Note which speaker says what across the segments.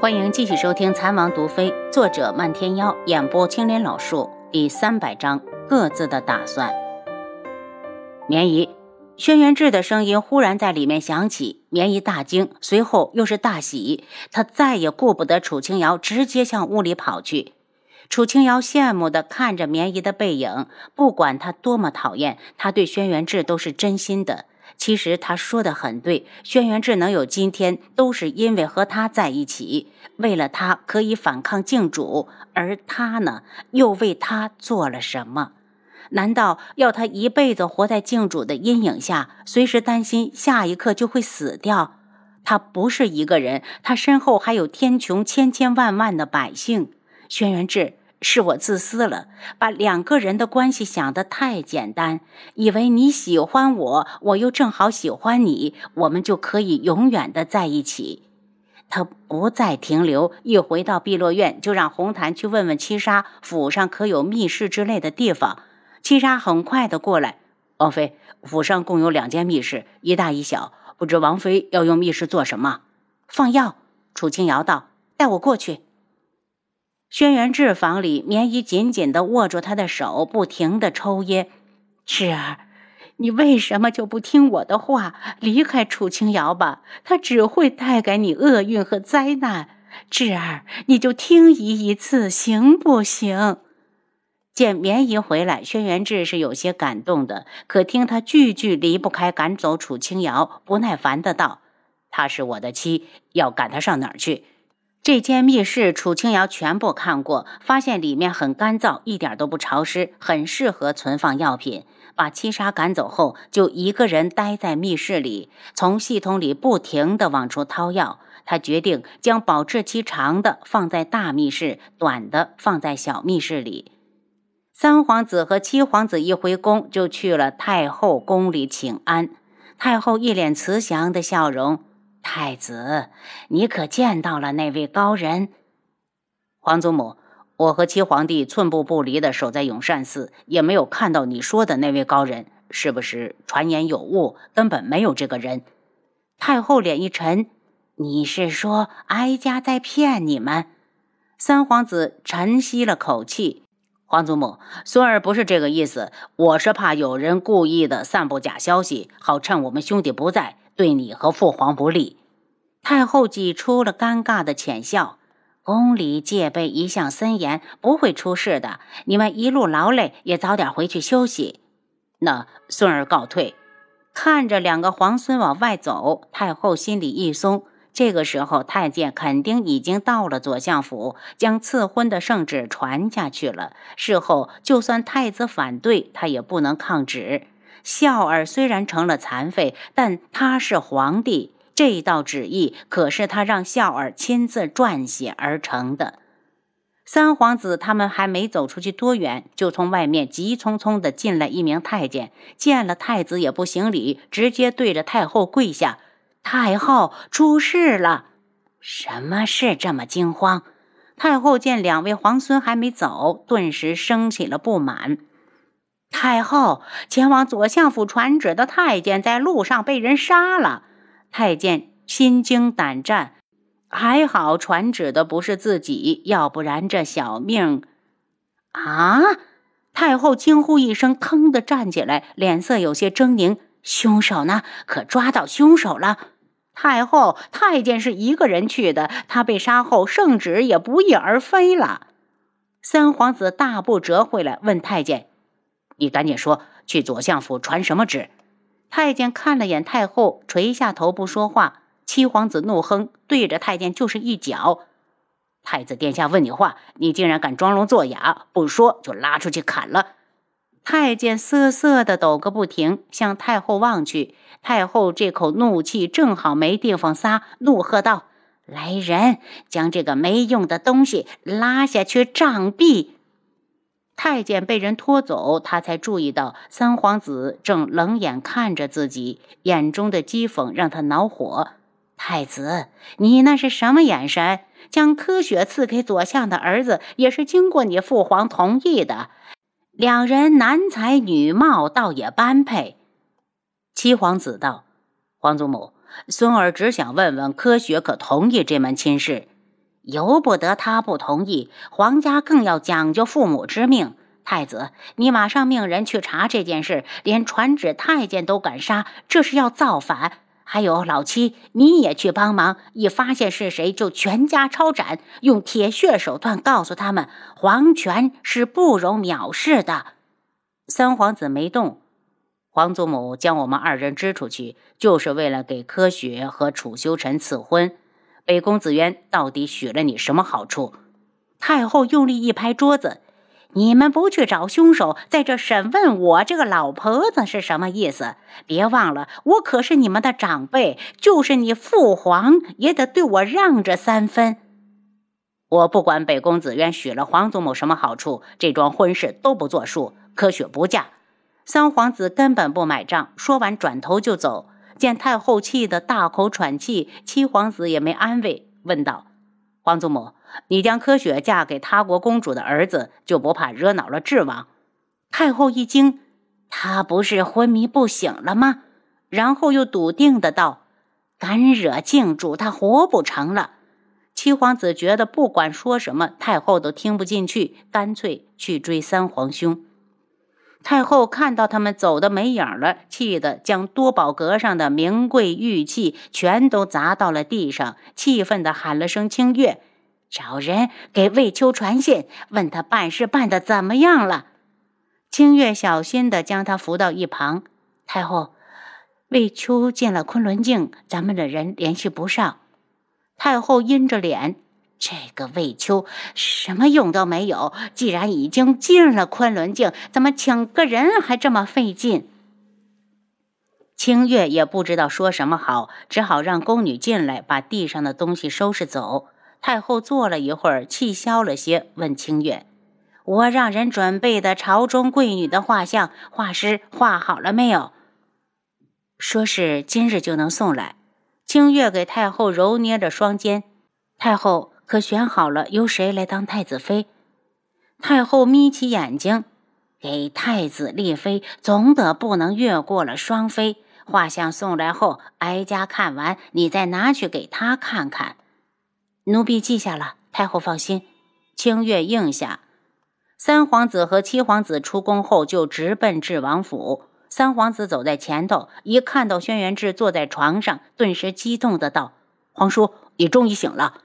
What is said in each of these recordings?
Speaker 1: 欢迎继续收听《残王毒妃》，作者漫天妖，演播青莲老树，第三百章各自的打算。棉姨，轩辕志的声音忽然在里面响起，棉姨大惊，随后又是大喜，她再也顾不得楚清瑶，直接向屋里跑去。楚清瑶羡慕地看着绵姨的背影，不管她多么讨厌，她对轩辕志都是真心的。其实他说的很对，轩辕志能有今天，都是因为和他在一起，为了他可以反抗靖主，而他呢，又为他做了什么？难道要他一辈子活在靖主的阴影下，随时担心下一刻就会死掉？他不是一个人，他身后还有天穹千千万万的百姓。轩辕志。是我自私了，把两个人的关系想得太简单，以为你喜欢我，我又正好喜欢你，我们就可以永远的在一起。他不再停留，一回到碧落院，就让红檀去问问七杀府上可有密室之类的地方。七杀很快的过来，王妃，府上共有两间密室，一大一小，不知王妃要用密室做什么？放药。楚清瑶道：“带我过去。”轩辕志房里，绵衣紧紧地握住他的手，不停地抽噎。志儿，你为什么就不听我的话，离开楚清瑶吧？他只会带给你厄运和灾难。志儿，你就听姨一次，行不行？见绵衣回来，轩辕志是有些感动的。可听他句句离不开赶走楚清瑶，不耐烦的道：“她是我的妻，要赶她上哪儿去？”这间密室，楚清瑶全部看过，发现里面很干燥，一点都不潮湿，很适合存放药品。把七杀赶走后，就一个人待在密室里，从系统里不停地往出掏药。他决定将保质期长的放在大密室，短的放在小密室里。三皇子和七皇子一回宫，就去了太后宫里请安。太后一脸慈祥的笑容。太子，你可见到了那位高人？皇祖母，我和七皇帝寸步不离的守在永善寺，也没有看到你说的那位高人。是不是传言有误？根本没有这个人。太后脸一沉，你是说哀家在骗你们？三皇子沉吸了口气，皇祖母，孙儿不是这个意思，我是怕有人故意的散布假消息，好趁我们兄弟不在。对你和父皇不利，太后挤出了尴尬的浅笑。宫里戒备一向森严，不会出事的。你们一路劳累，也早点回去休息。那孙儿告退。看着两个皇孙往外走，太后心里一松。这个时候，太监肯定已经到了左相府，将赐婚的圣旨传下去了。事后，就算太子反对，他也不能抗旨。孝儿虽然成了残废，但他是皇帝，这道旨意可是他让孝儿亲自撰写而成的。三皇子他们还没走出去多远，就从外面急匆匆的进来一名太监，见了太子也不行礼，直接对着太后跪下：“太后出事了！”什么事这么惊慌？太后见两位皇孙还没走，顿时生起了不满。太后前往左相府传旨的太监在路上被人杀了，太监心惊胆战。还好传旨的不是自己，要不然这小命……啊！太后惊呼一声，腾的站起来，脸色有些狰狞。凶手呢？可抓到凶手了？太后，太监是一个人去的，他被杀后，圣旨也不翼而飞了。三皇子大步折回来，问太监。你赶紧说，去左相府传什么旨？太监看了眼太后，垂下头不说话。七皇子怒哼，对着太监就是一脚。太子殿下问你话，你竟然敢装聋作哑，不说就拉出去砍了。太监瑟瑟的抖个不停，向太后望去。太后这口怒气正好没地方撒，怒喝道：“来人，将这个没用的东西拉下去杖毙！”太监被人拖走，他才注意到三皇子正冷眼看着自己，眼中的讥讽让他恼火。太子，你那是什么眼神？将柯雪赐给左相的儿子，也是经过你父皇同意的。两人男才女貌，倒也般配。七皇子道：“皇祖母，孙儿只想问问柯雪可同意这门亲事。”由不得他不同意。皇家更要讲究父母之命。太子，你马上命人去查这件事，连传旨太监都敢杀，这是要造反。还有老七，你也去帮忙，一发现是谁就全家抄斩，用铁血手段告诉他们，皇权是不容藐视的。三皇子没动。皇祖母将我们二人支出去，就是为了给柯雪和楚修臣赐婚。北宫子渊到底许了你什么好处？太后用力一拍桌子。你们不去找凶手，在这审问我这个老婆子是什么意思？别忘了，我可是你们的长辈，就是你父皇也得对我让着三分。我不管北宫子渊许了皇祖母什么好处，这桩婚事都不作数。可雪不嫁，三皇子根本不买账。说完，转头就走。见太后气得大口喘气，七皇子也没安慰，问道：“皇祖母。”你将柯雪嫁给他国公主的儿子，就不怕惹恼了智王？太后一惊，他不是昏迷不醒了吗？然后又笃定的道：“敢惹靖主，他活不成了。”七皇子觉得不管说什么，太后都听不进去，干脆去追三皇兄。太后看到他们走的没影了，气得将多宝阁上的名贵玉器全都砸到了地上，气愤的喊了声：“清月！”找人给魏秋传信，问他办事办得怎么样了。清月小心地将他扶到一旁。太后，魏秋进了昆仑镜，咱们的人联系不上。太后阴着脸，这个魏秋什么用都没有。既然已经进了昆仑镜，怎么请个人还这么费劲？清月也不知道说什么好，只好让宫女进来，把地上的东西收拾走。太后坐了一会儿，气消了些，问清月：“我让人准备的朝中贵女的画像，画师画好了没有？”说是今日就能送来。清月给太后揉捏着双肩：“太后可选好了由谁来当太子妃？”太后眯起眼睛：“给太子立妃，总得不能越过了双妃。画像送来后，哀家看完，你再拿去给他看看。”奴婢记下了，太后放心。清月应下。三皇子和七皇子出宫后，就直奔智王府。三皇子走在前头，一看到轩辕志坐在床上，顿时激动的道：“皇叔，你终于醒了！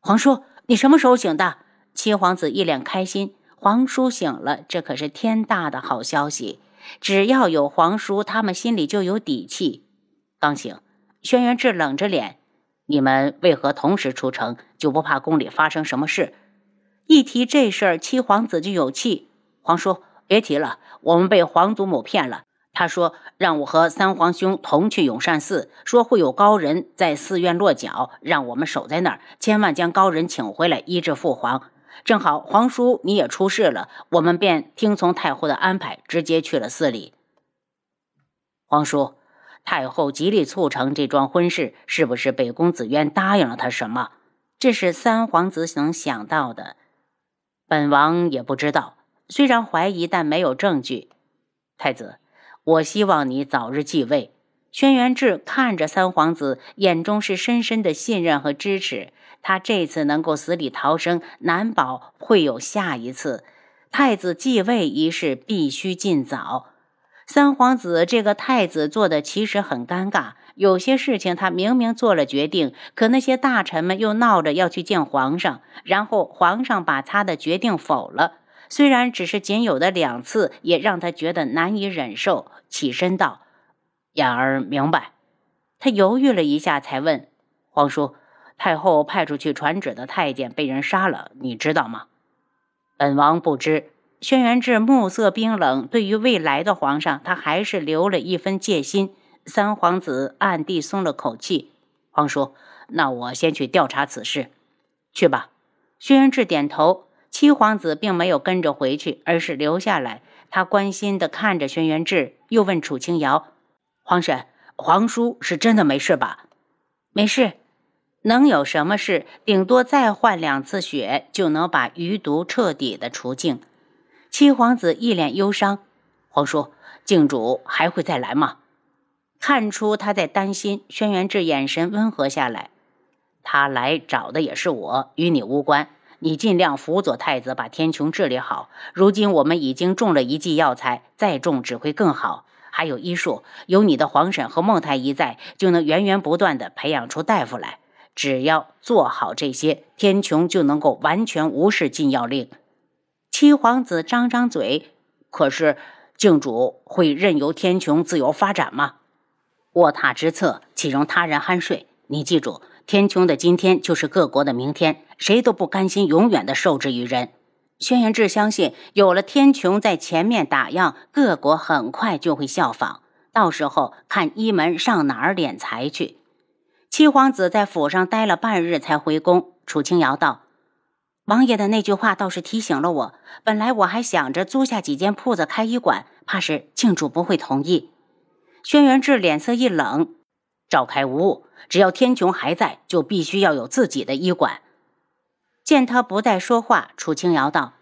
Speaker 1: 皇叔，你什么时候醒的？”七皇子一脸开心：“皇叔醒了，这可是天大的好消息！只要有皇叔，他们心里就有底气。”刚醒，轩辕志冷着脸。你们为何同时出城？就不怕宫里发生什么事？一提这事儿，七皇子就有气。皇叔，别提了，我们被皇祖母骗了。他说让我和三皇兄同去永善寺，说会有高人在寺院落脚，让我们守在那儿，千万将高人请回来医治父皇。正好皇叔你也出事了，我们便听从太后的安排，直接去了寺里。皇叔。太后极力促成这桩婚事，是不是北宫子渊答应了他什么？这是三皇子能想到的。本王也不知道，虽然怀疑，但没有证据。太子，我希望你早日继位。轩辕志看着三皇子，眼中是深深的信任和支持。他这次能够死里逃生，难保会有下一次。太子继位一事必须尽早。三皇子这个太子做的其实很尴尬，有些事情他明明做了决定，可那些大臣们又闹着要去见皇上，然后皇上把他的决定否了。虽然只是仅有的两次，也让他觉得难以忍受。起身道：“言儿明白。”他犹豫了一下，才问皇叔：“太后派出去传旨的太监被人杀了，你知道吗？”本王不知。轩辕志目色冰冷，对于未来的皇上，他还是留了一分戒心。三皇子暗地松了口气。皇叔，那我先去调查此事。去吧。轩辕志点头。七皇子并没有跟着回去，而是留下来。他关心地看着轩辕志，又问楚清瑶：“皇婶，皇叔是真的没事吧？”“没事，能有什么事？顶多再换两次血，就能把余毒彻底的除净。”七皇子一脸忧伤，皇叔，靖主还会再来吗？看出他在担心，轩辕志眼神温和下来。他来找的也是我，与你无关。你尽量辅佐太子把天穹治理好。如今我们已经种了一剂药材，再种只会更好。还有医术，有你的皇婶和孟太医在，就能源源不断的培养出大夫来。只要做好这些，天穹就能够完全无视禁药令。七皇子张张嘴，可是靖主会任由天穹自由发展吗？卧榻之侧，岂容他人酣睡？你记住，天穹的今天就是各国的明天，谁都不甘心永远的受制于人。轩辕志相信，有了天穹在前面打样，各国很快就会效仿。到时候看一门上哪儿敛财去。七皇子在府上待了半日才回宫。楚清瑶道：“王爷的那句话倒是提醒了我。本来我还想着租下几间铺子开医馆，怕是靖主不会同意。”轩辕志脸色一冷：“召开无误，只要天穹还在，就必须要有自己的医馆。”见他不再说话，楚清瑶道。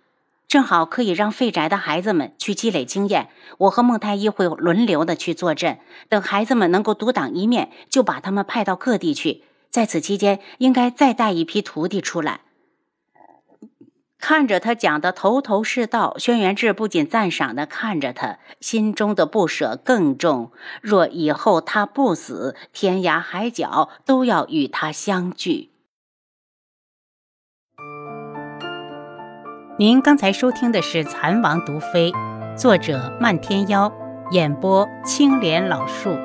Speaker 1: 正好可以让废宅的孩子们去积累经验，我和孟太医会轮流的去坐镇，等孩子们能够独当一面，就把他们派到各地去。在此期间，应该再带一批徒弟出来。看着他讲的头头是道，轩辕志不仅赞赏的看着他，心中的不舍更重。若以后他不死，天涯海角都要与他相聚。您刚才收听的是《蚕王毒妃》，作者漫天妖，演播青莲老树。